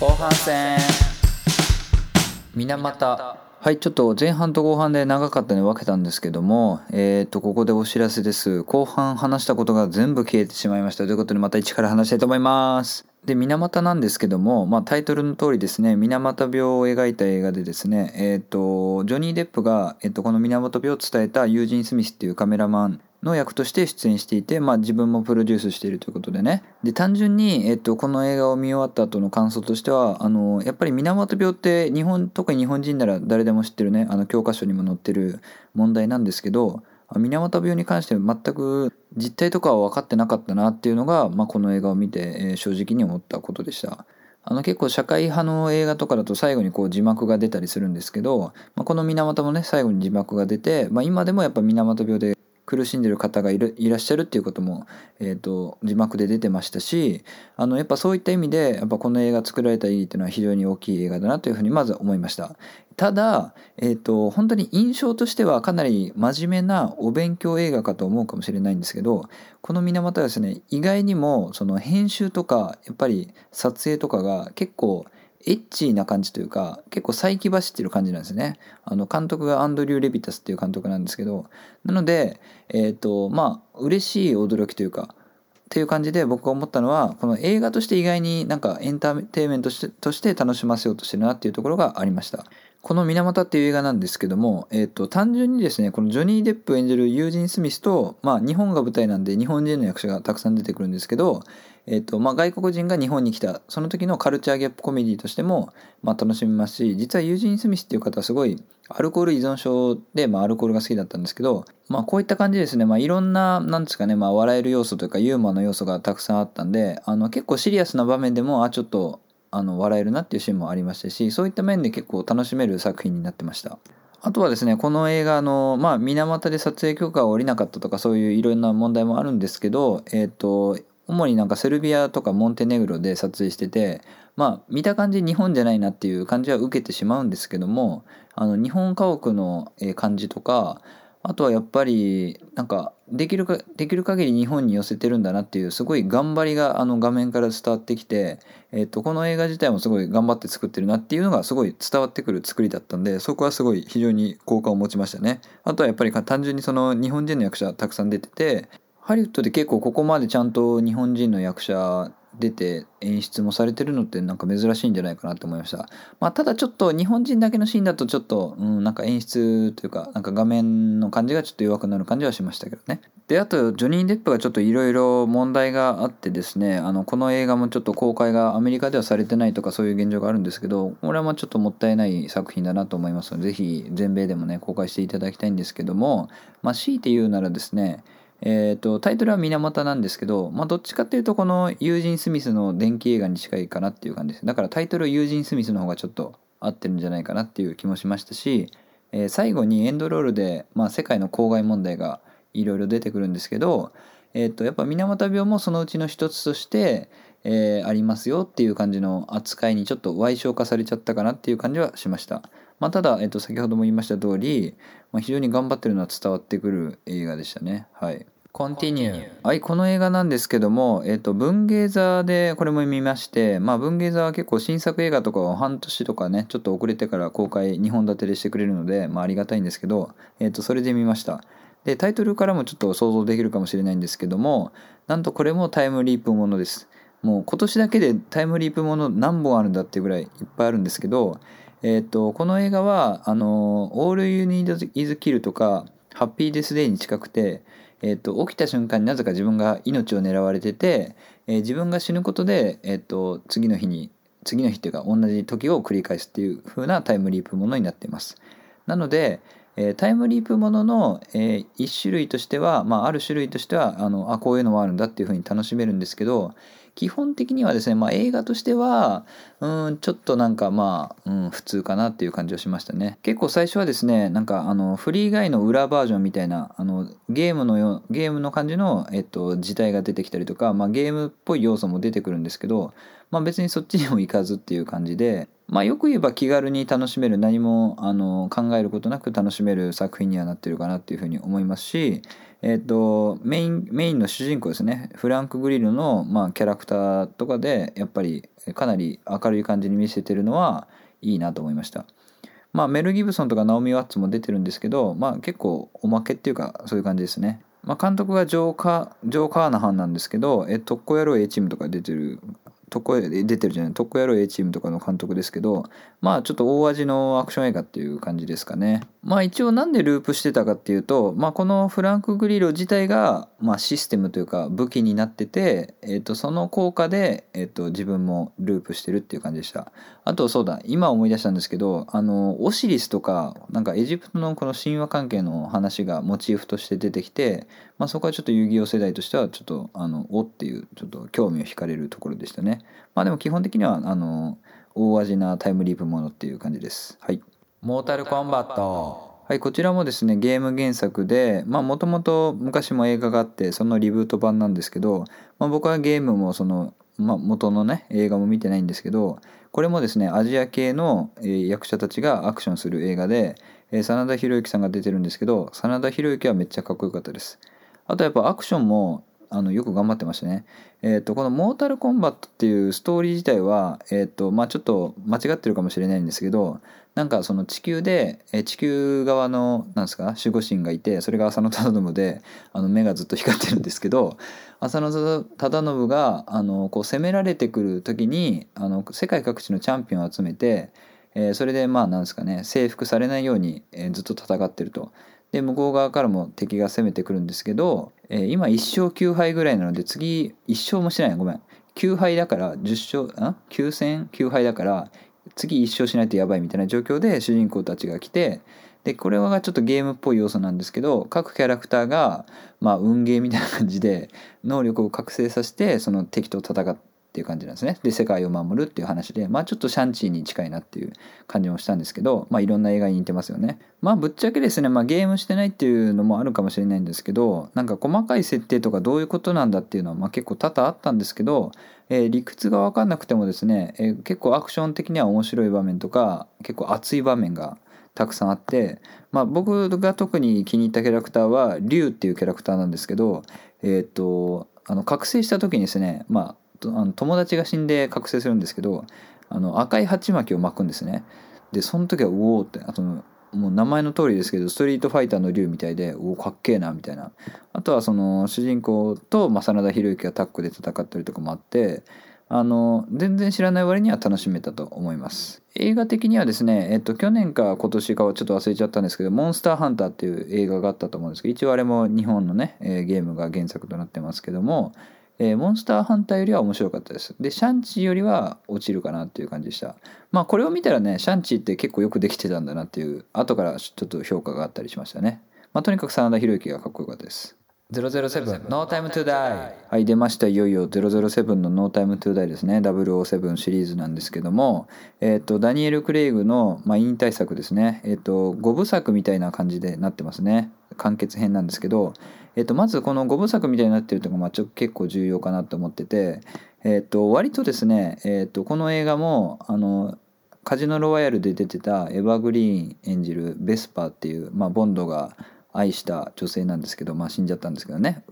後半戦。水俣。はいちょっと前半と後半で長かったので分けたんですけどもえっ、とここでお知らせです。後半話したことが全部消えてしまいました。ということでまた一から話したいと思います。で水俣なんですけども、まあ、タイトルの通りですね水俣病を描いた映画でですねえっ、とジョニー・デップが、えっとこの水俣病を伝えたユージン・スミスっていうカメラマンの役として出演していて、まあ、自分もプロデュースしているということでねで単純に、えっと、この映画を見終わった後の感想としてはあのやっぱり水俣病って日本特に日本人なら誰でも知ってるねあの教科書にも載ってる問題なんですけど水俣病に関して全く実態とかは分かってなかったなっていうのが、まあ、この映画を見て、えー正直に思ったことでした。あの結構社会派の映画とかだと最後にこう字幕が出たりするんですけど、まあ、この水俣もね最後に字幕が出て、まあ、今でもやっぱ水俣病で苦しんでる方がいるいらっしゃるっていうことも、えー、と字幕で出てましたしあのやっぱそういった意味でやっぱこの映画作られた意義っていうのは非常に大きい映画だなというふうにまず思いました。ただ、えー、と本当に印象としてはかなり真面目なお勉強映画かと思うかもしれないんですけどこの水俣はですね意外にもその編集とかやっぱり撮影とかが結構エッチーな感じというか結構再起走ってる感じなんですね。あの監督がアンドリュー・レビタスっていう監督なんですけどなのでえっ、とまあ嬉しい驚きというかっていう感じで僕が思ったのはこの映画として意外になんかエンターテインメントとしてとして楽しませようとしてるなっていうところがありました。この「水俣」っていう映画なんですけども、えっと単純にですねこのジョニー・デップ演じるユージン・スミスと、まあ、日本が舞台なんで日本人の役者がたくさん出てくるんですけど、えっとまあ、外国人が日本に来たその時のカルチャーギャップコメディとしても、まあ、楽しめますし実はユージン・スミスっていう方はすごいアルコール依存症で、まあ、アルコールが好きだったんですけど、まあ、こういった感じですね、まあ、いろんななんですかね、まあ、笑える要素というかユーモアの要素がたくさんあったんであの結構シリアスな場面でもあちょっとあの笑えるなっていうシーンもありましたしそういった面で結構楽しめる作品になってました。あとはですねこの映画のまあ水俣で撮影許可が下りなかったとかそういういろんな問題もあるんですけどえっ、と主になんかセルビアとかモンテネグロで撮影しててまあ見た感じ日本じゃないなっていう感じは受けてしまうんですけどもあの日本家屋の感じとかあとはやっぱりなんかできるかできる限り日本に寄せてるんだなっていうすごい頑張りがあの画面から伝わってきて、えっとこの映画自体もすごい頑張って作ってるなっていうのがすごい伝わってくる作りだったんでそこはすごい非常に好感を持ちましたね。あとはやっぱり単純にその日本人の役者たくさん出ててハリウッドで結構ここまでちゃんと日本人の役者出て演出もされてるのってなんか珍しいんじゃないかなと思いました。まあ、ただちょっと日本人だけのシーンだとちょっと、うん、なんか演出というか、なんか画面の感じがちょっと弱くなる感じはしましたけどね。で、あと、ジョニー・デップがちょっといろいろ問題があってですね、あの、この映画もちょっと公開がアメリカではされてないとかそういう現状があるんですけど、これはまあちょっともったいない作品だなと思いますので、ぜひ全米でもね、公開していただきたいんですけども、まあ強いて言うならですね、えー、とタイトルは水俣なんですけど、まあ、どっちかっていうとこのユージン・スミスの電気映画に近いかなっていう感じですだからタイトルユージン・スミスの方がちょっと合ってるんじゃないかなっていう気もしましたし、えー最後にエンドロールで、まあ、世界の公害問題がいろいろ出てくるんですけど、えー、とやっぱ水俣病もそのうちの一つとして、えーありますよっていう感じの扱いにちょっと歪小化されちゃったかなっていう感じはしました。まあ、ただ、えっと、先ほども言いました通り、まあ、非常に頑張ってるのは伝わってくる映画でしたね。はい。コンティニュー。はい、この映画なんですけども、えっと、文芸座でこれも見まして、まあ、文芸座は結構新作映画とかを半年とかね、ちょっと遅れてから公開2本立てでしてくれるので、まあ、ありがたいんですけど、えっと、それで見ました。で、タイトルからもちょっと想像できるかもしれないんですけども、なんとこれもタイムリープものです。もう今年だけでタイムリープもの何本あるんだっていうぐらいいっぱいあるんですけど、えっとこの映画はあの「All You Need Is Kill」とか「ハッピーデスデイ」に近くて、えっと起きた瞬間になぜか自分が命を狙われてて、えー自分が死ぬことで、えっと次の日に次の日っていうか同じ時を繰り返すっていう風なタイムリープものになっています。なので、えータイムリープものの、えー一種類としては、まあ、ある種類としてはあのあこういうのもあるんだっていう風に楽しめるんですけど基本的にはですね、まあ、映画としてはうんちょっとなんかまあ、うん、普通かなっていう感じはしましたね。結構最初はですねなんかあのフリー以外の裏バージョンみたいなあのゲームのよゲームの感じの、えっと、字体が出てきたりとか、まあ、ゲームっぽい要素も出てくるんですけど、まあ、別にそっちにも行かずっていう感じでまあよく言えば気軽に楽しめる何もあの考えることなく楽しめる作品にはなってるかなっていうふうに思いますし、えっ、とメインメインの主人公ですね。フランク・グリルの、まあ、キャラクターとかでやっぱりかなり明るい感じに見せてるのはいいなと思いました。まあメル・ギブソンとかナオミ・ワッツも出てるんですけどまあ結構おまけっていうかそういう感じですね。まあ、監督がジョーカージョー・カーナハンなんですけど、え、特攻野郎 A チームとか出てる特攻出てるじゃない特攻野郎 A チームとかの監督ですけどまあちょっと大味のアクション映画っていう感じですかね。まあ一応なんでループしてたかっていうとまあこのフランク・グリロ自体がまあシステムというか武器になってて、えー、とその効果で、えー、と自分もループしてるっていう感じでした。あとそうだ今思い出したんですけどあのオシリスとかなんかエジプトのこの神話関係の話がモチーフとして出てきてまあそこはちょっと遊戯王世代としてはちょっとあのおっていうちょっと興味を惹かれるところでしたね。まあでも基本的にはあの大味なタイムリープものっていう感じです。はい。モータルコンバット。はいこちらもですねゲーム原作でまあもともと昔も映画があってそのリブート版なんですけど、まあ、僕はゲームもその、まあ、元のね映画も見てないんですけどこれもですねアジア系の役者たちがアクションする映画で真田広之さんが出てるんですけど真田広之はめっちゃかっこよかったですあとやっぱアクションもあのよく頑張ってましたね。えっ、ー、とこのモータルコンバットっていうストーリー自体はえっ、ー、とまあちょっと間違ってるかもしれないんですけどなんかその地球で、地球側のなんですか守護神がいてそれが浅野忠信であの目がずっと光ってるんですけど浅野忠信があのこう攻められてくる時にあの世界各地のチャンピオンを集めて、え、それでまあなんですかね征服されないように、えずっと戦ってると。で向こう側からも敵が攻めてくるんですけど、えー、今1勝9敗ぐらいなので次1勝もしない。ごめん。9敗だから10勝あ？9戦9敗だから次一勝しないとやばいみたいな状況で主人公たちが来てでこれはちょっとゲームっぽい要素なんですけど各キャラクターがまあ運ゲーみたいな感じで能力を覚醒させてその敵と戦っていう感じなんですね。で世界を守るっていう話でまあちょっとシャンチーに近いなっていう感じもしたんですけどまあいろんな映画に似てますよね。まあぶっちゃけですね、まあ、ゲームしてないっていうのもあるかもしれないんですけどなんか細かい設定とかどういうことなんだっていうのはまあ結構多々あったんですけど、えー、理屈が分かんなくてもですね、えー、結構アクション的には面白い場面とか結構熱い場面がたくさんあって、まあ、僕が特に気に入ったキャラクターは竜っていうキャラクターなんですけどえっ、とあの覚醒した時にですねまああの友達が死んで覚醒するんですけどあの赤い鉢巻きを巻くんですね。でその時はおおってあともう名前の通りですけどストリートファイターの竜みたいでおおかっけえなみたいな。あとはその主人公と真田広之がタッグで戦ったりとかもあってあの全然知らない割には楽しめたと思います。映画的にはですねえっと去年か今年かはちょっと忘れちゃったんですけど「モンスターハンター」っていう映画があったと思うんですけど一応あれも日本のねゲームが原作となってますけどもえー、モンスターハンターよりは面白かったです。で、シャンチーよりは落ちるかなっていう感じでした。まあこれを見たらね、シャンチーって結構よくできてたんだなっていう、後からちょっと評価があったりしましたね。まあとにかく真田広之がかっこよかったです。007 No Time to Die はい出ましたいよいよ007の No Time to Die ですね007シリーズなんですけどもえっ、ー、とダニエル・クレイグの、まあ、引退作ですねえっ、ー、と5部作みたいな感じでなってますね完結編なんですけどえっ、とまずこの5部作みたいになってるとこまあちょ結構重要かなと思っててえっ、と割とですねえっ、とこの映画もあのカジノロワイヤルで出てたエヴァグリーン演じるベスパーっていう、まあ、ボンドが愛した女性なんですけど、まあ、死んじゃったんですけどね。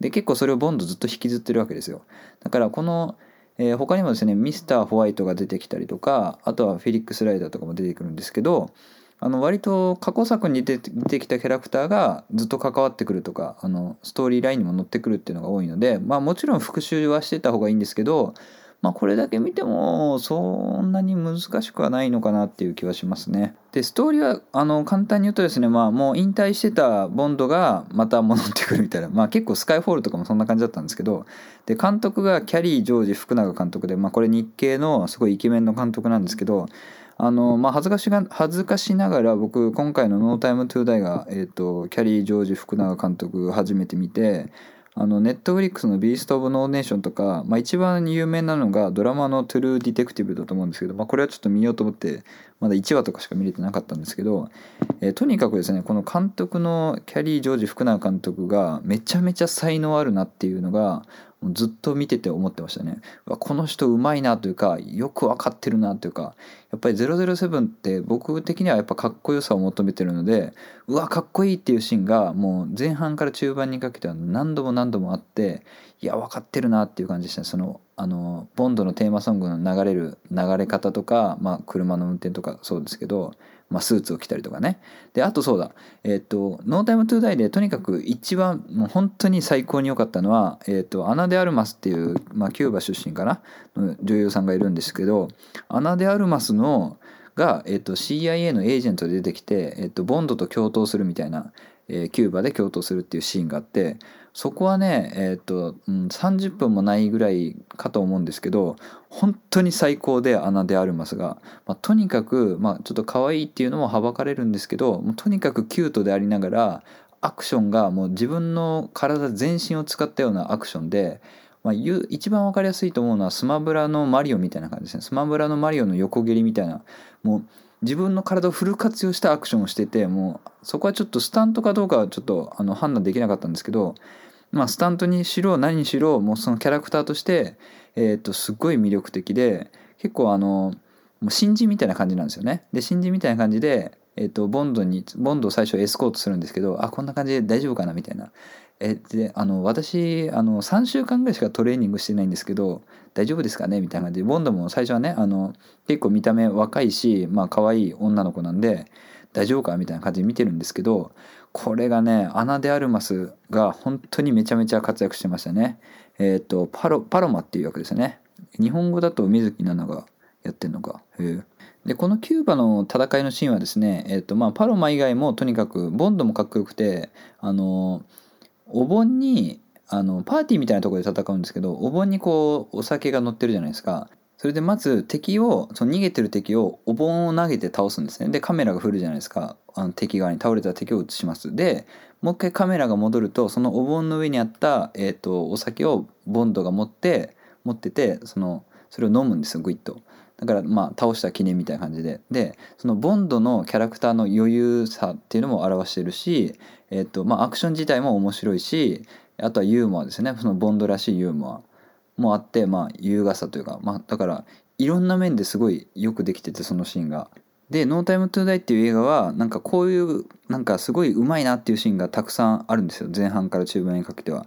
で結構それをボンドずっと引きずってるわけですよ。だからこの、えー、他にもですねミスターホワイトが出てきたりとかあとはフェリックス・ライダーとかも出てくるんですけどあの割と過去作に出てきたキャラクターがずっと関わってくるとかあのストーリーラインにも乗ってくるっていうのが多いのでまあもちろん復習はしてた方がいいんですけどまあ、これだけ見てもそんなに難しくはないのかなっていう気はしますね。でストーリーはあの簡単に言うとですね、まあ、もう引退してたボンドがまた戻ってくるみたいな、まあ、結構スカイフォールとかもそんな感じだったんですけどで監督がキャリー・ジョージ福永監督で、まあ、これ日系のすごいイケメンの監督なんですけどあのまあ、恥ずかしが恥ずかしながら僕今回の「ノータイムトゥーダイが、えーとキャリー・ジョージ福永監督初めて見てあのネットフリックスの「ビースト・オブ・ノーネーション」とか、まあ、一番有名なのがドラマの「トゥルー・ディテクティブ」だと思うんですけど、まあ、これはちょっと見ようと思ってまだ1話とかしか見れてなかったんですけど、えー、とにかくですねこの監督のキャリー・ジョージ・福永監督がめちゃめちゃ才能あるなっていうのがずっと見てて思ってましたね。この人うまいなというかよく分かってるなというかやっぱり007って僕的にはやっぱかっこよさを求めてるのでうわかっこいいっていうシーンがもう前半から中盤にかけては何度も何度もあっていや分かってるなっていう感じでしたね。そのあのボンドのテーマソングの流れる流れ方とか、まあ、車の運転とかそうですけどまあ、スーツを着たりとかね。であとそうだ。えっ、ー、と「ノータイムトゥーダイでとにかく一番もう本当に最高に良かったのは、えっ、ー、とアナ・デ・アルマスっていう、まあ、キューバ出身かな？の女優さんがいるんですけどアナ・デ・アルマスののが、えっ、と、CIA のエージェントで出てきて、えっ、と、ボンドと共闘するみたいな、えー、キューバで共闘するっていうシーンがあってそこはねえっ、と、うん、30分もないぐらいかと思うんですけど本当に最高でアナ・デ・アルマスが、まあ、とにかく、まあ、ちょっと可愛いっていうのもはばかれるんですけどもうとにかくキュートでありながらアクションがもう自分の体全身を使ったようなアクションで、まあ、一番分かりやすいと思うのはスマブラのマリオみたいな感じですね。スマブラのマリオの横蹴りみたいな。もう自分の体をフル活用したアクションをしててもうそこはちょっとスタントかどうかはちょっとあの判断できなかったんですけどまあスタントにしろ何にしろもうそのキャラクターとしてえっ、とすっごい魅力的で結構あのもう新人みたいな感じなんですよね。で新人みたいな感じでえっ、とボンドにボンドを最初エスコートするんですけどあこんな感じで大丈夫かなみたいな。えであの私あの3週間ぐらいしかトレーニングしてないんですけど大丈夫ですかね？みたいな感じでボンドも最初はねあの結構見た目若いしまあ可愛い女の子なんで大丈夫か？みたいな感じで見てるんですけどこれがねアナ・デ・アルマスが本当にめちゃめちゃ活躍してましたね。えっ、ー、とパロパロマっていう役ですね。日本語だと水木奈々がやってんのか？へでこのキューバの戦いのシーンはですね、えーとまあ、パロマ以外もとにかくボンドもかっこよくてあのお盆にあのパーティーみたいなとこで戦うんですけどお盆にこうお酒が乗ってるじゃないですか。それでまず敵をその逃げてる敵をお盆を投げて倒すんですね。でカメラが振るじゃないですか。あの敵側に倒れた敵を映します。でもう一回カメラが戻るとそのお盆の上にあった、えーと、お酒をボンドが持って持っててそのそれを飲むんですよグイッと。だからまあ倒した記念みたいな感じで。でそのボンドのキャラクターの余裕さっていうのも表してるしえっ、とまあアクション自体も面白いしあとはユーモアですねそのボンドらしいユーモアもあってまあ優雅さというかまあだからいろんな面ですごいよくできててそのシーンが。で「ノータイムトゥーダイっていう映画はなんかこういうなんかすごいうまいなっていうシーンがたくさんあるんですよ前半から中盤にかけては。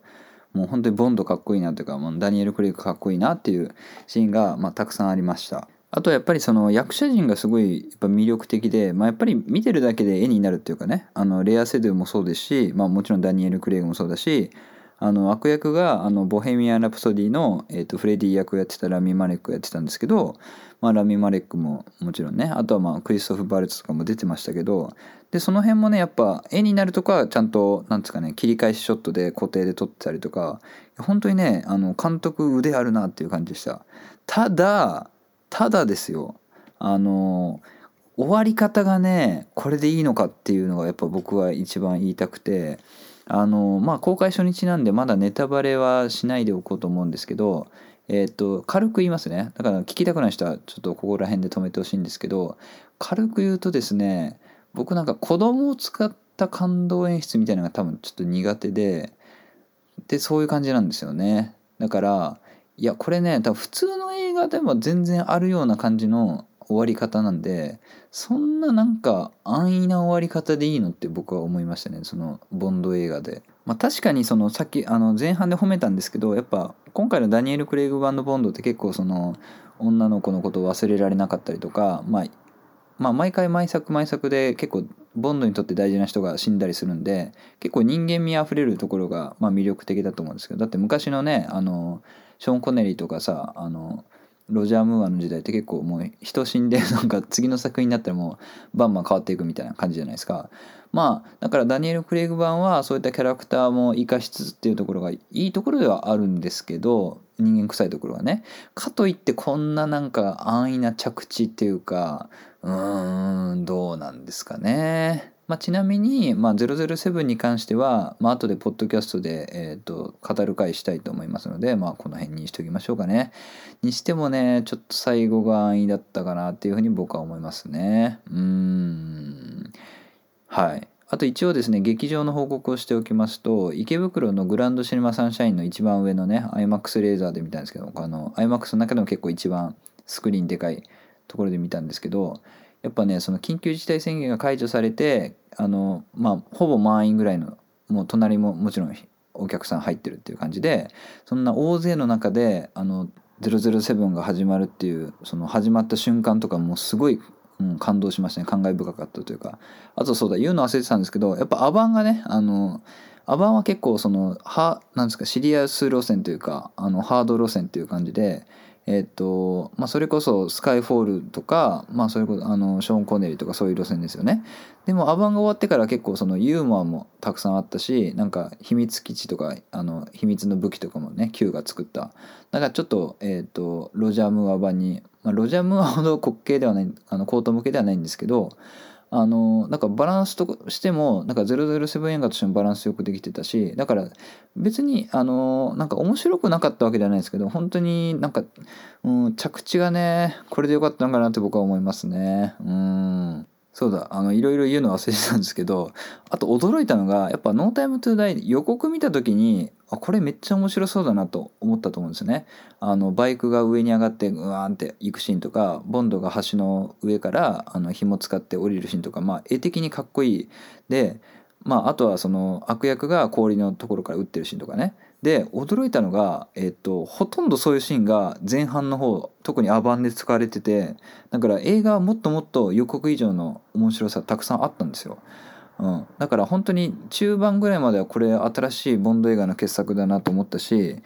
もう本当にボンドかっこいいなというかもうダニエル・クレイグかっこいいなっていうシーンが、まあ、たくさんありました。あとやっぱりその役者陣がすごいやっぱ魅力的で、まあ、やっぱり見てるだけで絵になるっていうかねあのレア・セドゥもそうですし、まあ、もちろんダニエル・クレイグもそうだしあの悪役があのボヘミアン・ラプソディの、えー、とフレディ役をやってたラミ・マレックやってたんですけど、まあ、ラミ・マレックももちろんねあとはまあクリストフ・バルツとかも出てましたけどでその辺もねやっぱ絵になるとかちゃんとなんですかね切り返しショットで固定で撮ってたりとか本当にねあの監督腕あるなっていう感じでした。ただただですよあの終わり方がねこれでいいのかっていうのがやっぱ僕は一番言いたくてあのまあ公開初日なんでまだネタバレはしないでおこうと思うんですけどえっ、と軽く言いますね。だから聞きたくない人はちょっとここら辺で止めてほしいんですけど軽く言うとですね僕なんか子供を使った感動演出みたいなのが多分ちょっと苦手ででそういう感じなんですよね。だからいやこれね多分普通の映画でも全然あるような感じの終わり方なんでそんななんか安易な終わり方でいいのって僕は思いましたねそのボンド映画で。まあ、確かにそのさっきあの前半で褒めたんですけどやっぱ今回のダニエル・クレイグ版のボンドって結構その女の子のことを忘れられなかったりとか、まあ、まあ毎回毎作毎作で結構ボンドにとって大事な人が死んだりするんで結構人間味あふれるところがまあ魅力的だと思うんですけどだって昔のねあのショーン・コネリーとかさあのロジャー・ムーアの時代って結構もう人死んでなんか次の作品になったらもうバンバン変わっていくみたいな感じじゃないですか。まあだからダニエル・クレイグ版はそういったキャラクターも生かしつつっていうところがいいところではあるんですけど人間臭いところはね。かといってこんななんか安易な着地っていうかうーんどうなんですかねまあ、ちなみに、まあ、007に関しては、まあ後でポッドキャストで、えーと、語る回したいと思いますので、まあ、この辺にしておきましょうかね。にしてもね、ちょっと最後が安易だったかなっていうふうに僕は思いますね。うーん。はい。あと一応ですね劇場の報告をしておきますと池袋のグランドシネマサンシャインの一番上のね iMAX レーザーで見たんですけどあの iMAX の中でも結構一番スクリーンでかいところで見たんですけどやっぱねその緊急事態宣言が解除されてあのまあほぼ満員ぐらいのもう隣ももちろんお客さん入ってるっていう感じでそんな大勢の中であの007が始まるっていうその始まった瞬間とかもすごい、うん、感動しましたね。感慨深かったというか。あとそうだ言うの忘れてたんですけどやっぱアバンがねあのアバンは結構そのはなんですかシリアス路線というかあのハード路線っていう感じでえっ、とまあ、それこそスカイフォールとか、まあ、それこそあのショーン・コネリーとかそういう路線ですよね。でもアバンが終わってから結構そのユーモアもたくさんあったしなんか秘密基地とかあの秘密の武器とかもね Q が作った。だからちょっと,、えーと、ロジャー・ムーア版に、まあ、ロジャー・ムーアほど滑稽ではないあのコート向けではないんですけどあのなんかバランスとしてもなんか007映画としてもバランスよくできてたしだから別にあのなんか面白くなかったわけじゃないですけど本当になんか、うん、着地がねこれでよかったのかなって僕は思いますね。うん。そうだあのいろいろ言うの忘れてたんですけどあと驚いたのがやっぱ「ノータイムトゥーダイ予告見た時にあこれめっちゃ面白そうだなと思ったと思うんですよね。あのバイクが上に上がってうわーんって行くシーンとかボンドが橋の上からあの紐使って降りるシーンとか、まあ、絵的にかっこいいで、まあ、あとはその悪役が氷のところから撃ってるシーンとかねで驚いたのが、えっと、ほとんどそういうシーンが前半の方特にアバンで使われててだから映画はもっともっと予告以上の面白さたくさんあったんですよ。うん、だから本当に中盤ぐらいまではこれ新しいボンド映画の傑作だなと思ったし、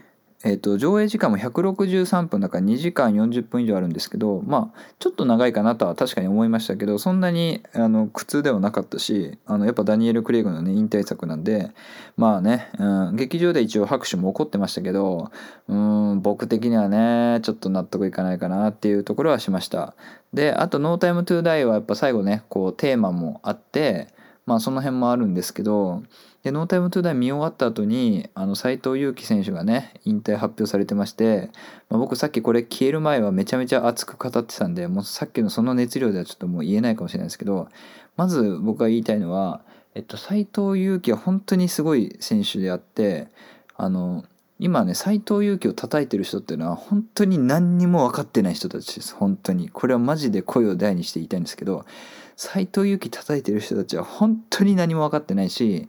えー、と上映時間も163分だから2時間40分以上あるんですけどまあちょっと長いかなとは確かに思いましたけどそんなにあの苦痛ではなかったしあのやっぱダニエル・クレイグのね引退作なんでまあね、うん、劇場で一応拍手も起こってましたけどうん僕的にはねちょっと納得いかないかなっていうところはしました。であと「ノータイムトゥーダイはやっぱ最後ねこうテーマもあってまあその辺もあるんですけどでノータイムトゥーダイ見終わった後にあの斉藤佑樹選手がね引退発表されてまして、まあ、僕さっきこれ消える前はめちゃめちゃ熱く語ってたんでもうさっきのその熱量ではちょっともう言えないかもしれないですけどまず僕が言いたいのは、えっと、斉藤佑樹は本当にすごい選手であってあの今ね斉藤佑樹を叩いてる人っていうのは本当に何にも分かってない人たちです。本当に。これはマジで声を大にして言いたいんですけど斎藤佑樹叩いてる人たちは本当に何も分かってないし、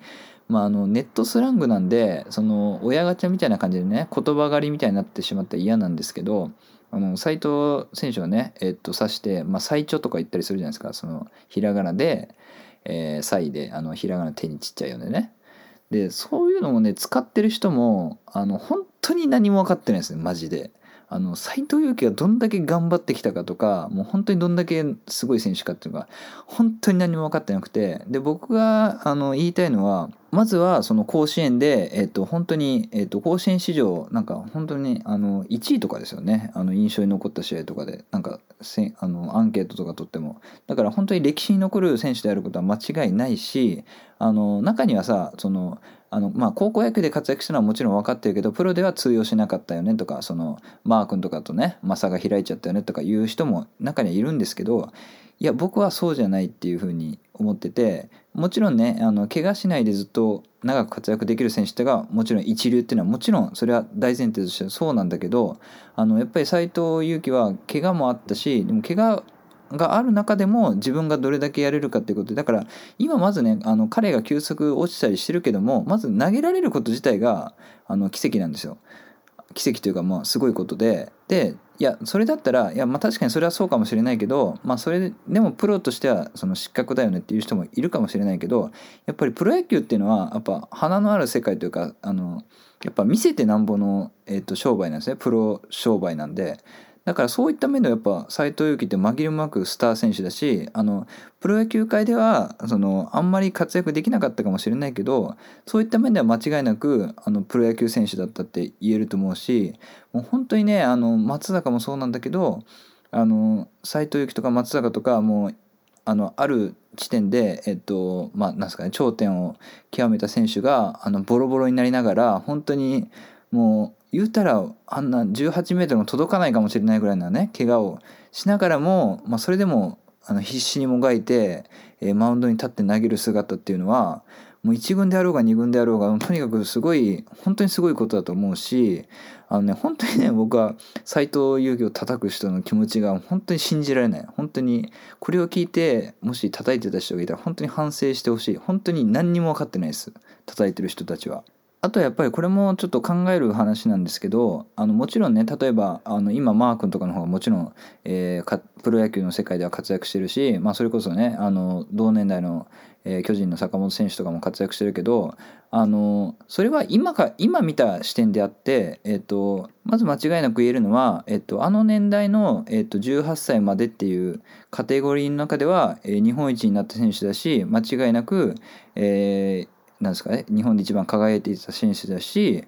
まあ、あのネットスラングなんでその親ガチャみたいな感じでね言葉狩りみたいになってしまったら嫌なんですけどあの斉藤選手はね、えっと、指して、まあ、最長とか言ったりするじゃないですかそのひらがなで「えー、サイであのひらがな手にちっちゃいよねね。でそういうのもね使ってる人もあの本当に何も分かってないですねマジで。あの斎藤佑樹がどんだけ頑張ってきたかとかもう本当にどんだけすごい選手かっていうのが本当に何も分かってなくてで僕があの言いたいのはまずはその甲子園で、えっと、本当に、えっと、甲子園史上なんか本当にあの1位とかですよね。あの印象に残った試合とかで。なんかせあのアンケートとか取っても。だから本当に歴史に残る選手であることは間違いないしあの中にはさそのあのまあ高校野球で活躍したのはもちろん分かってるけどプロでは通用しなかったよねとかそのマー君とかとねマサが開いちゃったよねとかいう人も中にはいるんですけどいや僕はそうじゃないっていうふうに思っててもちろんねあの怪我しないでずっと長く活躍できる選手ってがもちろん一流っていうのはもちろんそれは大前提としてそうなんだけどあのやっぱり斎藤佑樹は怪我もあったしでも怪我がある中でも自分がどれだけやれるかっていうことでだから今まずねあの彼が球速落ちたりしてるけどもまず投げられること自体があの奇跡なんですよ。奇跡というかまあすごいことででいやそれだったらいやまあ確かにそれはそうかもしれないけどまあそれでもプロとしてはその失格だよねっていう人もいるかもしれないけどやっぱりプロ野球っていうのはやっぱ花のある世界というかあのやっぱ見せてなんぼの、えー、と商売なんですね。プロ商売なんで。だからそういった面ではやっぱ斎藤佑樹って紛れもなくスター選手だしあのプロ野球界ではそのあんまり活躍できなかったかもしれないけどそういった面では間違いなくあのプロ野球選手だったって言えると思うしもう本当にねあの松坂もそうなんだけどあの斎藤佑樹とか松坂とかもうあのある地点でえっとまあなんすかね頂点を極めた選手があのボロボロになりながら本当にもう言うたらあんな18メートルも届かないかもしれないぐらいのね怪我をしながらも、まあ、それでもあの必死にもがいて、えーマウンドに立って投げる姿っていうのはもう1軍であろうが2軍であろうがとにかくすごい本当にすごいことだと思うしあのね本当にね僕は斎藤佑樹を叩く人の気持ちが本当に信じられない。本当にこれを聞いてもし叩いてた人がいたら本当に反省してほしい。本当に何にも分かってないです。叩いてる人たちは。あとやっぱりこれもちょっと考える話なんですけどあのもちろんね例えばあの今マー君とかの方がもちろん、えープロ野球の世界では活躍してるし、まあ、それこそねあの同年代の、えー巨人の坂本選手とかも活躍してるけどあのそれは今か今見た視点であって、えっとまず間違いなく言えるのは、えっとあの年代の、えっと18歳までっていうカテゴリーの中では、えー日本一になった選手だし間違いなく、えーなんですかね日本で一番輝いていた選手だし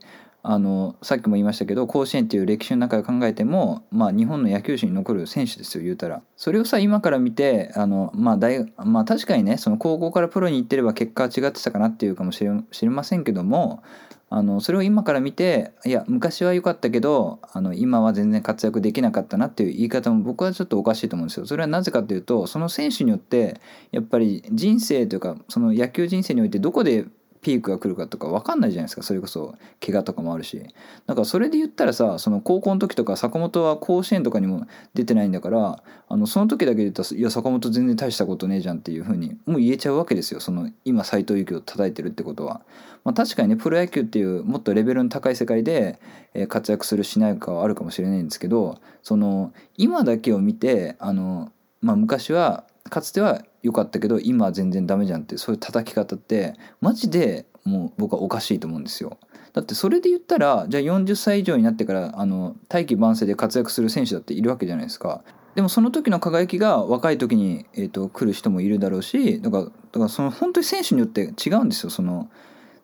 あのさっきも言いましたけど甲子園っていう歴史の中で考えても、まあ、日本の野球史に残る選手ですよ言うたら。それをさ今から見てあの、まあ大まあ、確かにねその高校からプロに行ってれば結果は違ってたかなっていうかもしれ知れませんけどもあのそれを今から見ていや昔は良かったけどあの今は全然活躍できなかったなっていう言い方も僕はちょっとおかしいと思うんですよ。それはなぜかというとその選手によってやっぱり人生というかその野球人生においてどこでピークが来るかとか分かんないじゃないですか。それこそ怪我とかもあるし。だからそれで言ったらさその高校の時とか坂本は甲子園とかにも出てないんだからあのその時だけで言ったらいや坂本全然大したことねえじゃんっていうふうにもう言えちゃうわけですよ。その今斎藤佑樹を叩いてるってことは。まあ、確かにねプロ野球っていうもっとレベルの高い世界で活躍するしないかはあるかもしれないんですけどその今だけを見てあの、まあ、昔はかつては良かったけど今は全然ダメじゃんってそういう叩き方ってマジでもう僕はおかしいと思うんですよ。だってそれで言ったらじゃあ40歳以上になってからあの大器晩成で活躍する選手だっているわけじゃないですか。でもその時の輝きが若い時に、えー、と来る人もいるだろうしだからだからその本当に選手によって違うんですよその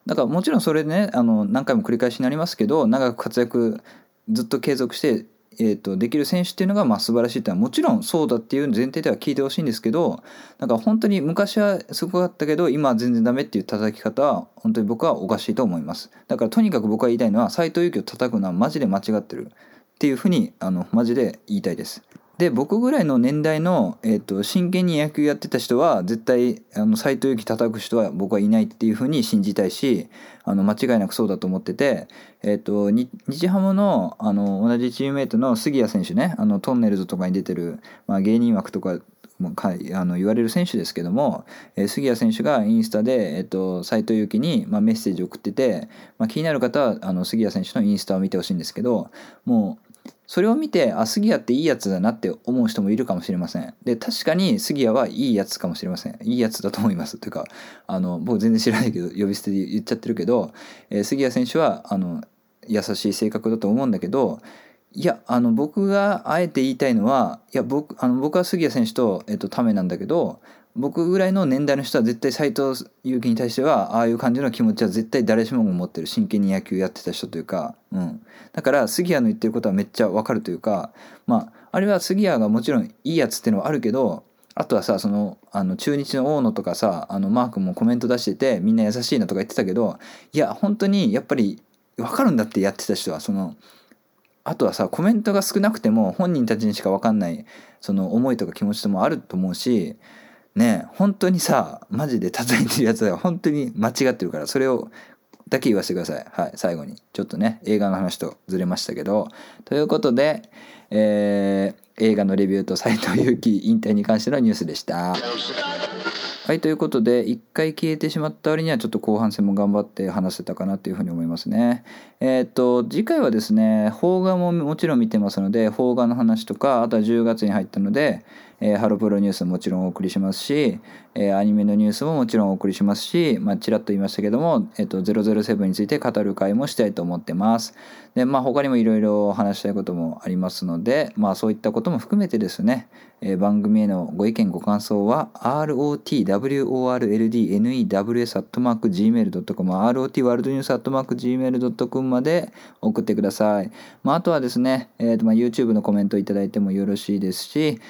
だからもちろんそれでねあの何回も繰り返しになりますけど長く活躍ずっと継続して、えー、とできる選手っていうのがまあ素晴らしいってのはもちろんそうだっていう前提では聞いてほしいんですけどなんか本当に昔はすごかったけど今は全然ダメっていう叩き方は本当に僕はおかしいと思います。だからとにかく僕は言いたいのは斎藤佑樹を叩くのはマジで間違ってるっていうふうにあのマジで言いたいです。で僕ぐらいの年代の、えー、と真剣に野球やってた人は絶対あの斎藤佑樹叩く人は僕はいないっていうふうに信じたいしあの間違いなくそうだと思ってて、えー、とに日ハムのあの同じチームメイトの杉谷選手ねあのトンネルズとかに出てる、まあ、芸人枠とかもかあの言われる選手ですけども、えー杉谷選手がインスタで、えっと斎藤佑樹に、まあ、メッセージを送ってて、まあ、気になる方はあの杉谷選手のインスタを見てほしいんですけどもうそれを見てあ杉谷っていいやつだなって思う人もいるかもしれません。で確かに杉谷はいいやつかもしれません。いいやつだと思います。というかあの僕全然知らないけど呼び捨てで言っちゃってるけど、えー杉谷選手はあの優しい性格だと思うんだけどいやあの僕があえて言いたいのはいや僕あの僕は杉谷選手と、えっと、ためなんだけど僕ぐらいの年代の人は絶対斎藤佑樹に対してはああいう感じの気持ちは絶対誰しもが持ってる真剣に野球やってた人というか、うん、だから杉谷の言ってることはめっちゃわかるというかまああれは杉谷がもちろんいいやつっていうのはあるけどあとはさそのあの中日の大野とかさあのマー君もコメント出しててみんな優しいなとか言ってたけどいや本当にやっぱり分かるんだってやってた人はそのあとはさコメントが少なくても本人たちにしか分かんないその思いとか気持ちともあると思うしね本当にさマジで叩いてるやつは本当に間違ってるからそれをだけ言わせてくださいはい最後にちょっとね映画の話とずれましたけどということで、えー映画のレビューと斎藤佑樹引退に関してのニュースでした。はいということで一回消えてしまった割にはちょっと後半戦も頑張って話せたかなというふうに思いますね。えーと次回はですね邦画ももちろん見てますので邦画の話とかあとは10月に入ったので、えーハロプロニュースももちろんお送りしますし、えーアニメのニュースももちろんお送りしますし、まあ、ちらっと言いましたけども、えっと007について語る回もしたいと思ってます。でまあ他にもいろいろ話したいこともありますのでまあそういったことも含めてですね、えー番組へのご意見ご感想は rotworldnews.gmail.com rot ワールドニュース .gmail.com まで送ってください、まあ、あとはですね、えーとまあ、YouTube のコメントいただいてもよろしいですし、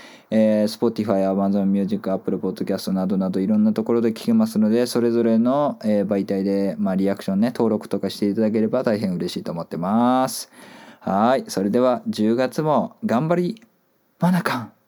えー、Spotify、Amazon Music、Apple Podcast などなどいろんなところで聞けますのでそれぞれの、え媒体で、まあ、リアクションね登録とかしていただければ大変嬉しいと思ってます。はい。それでは10月も頑張りマナカン。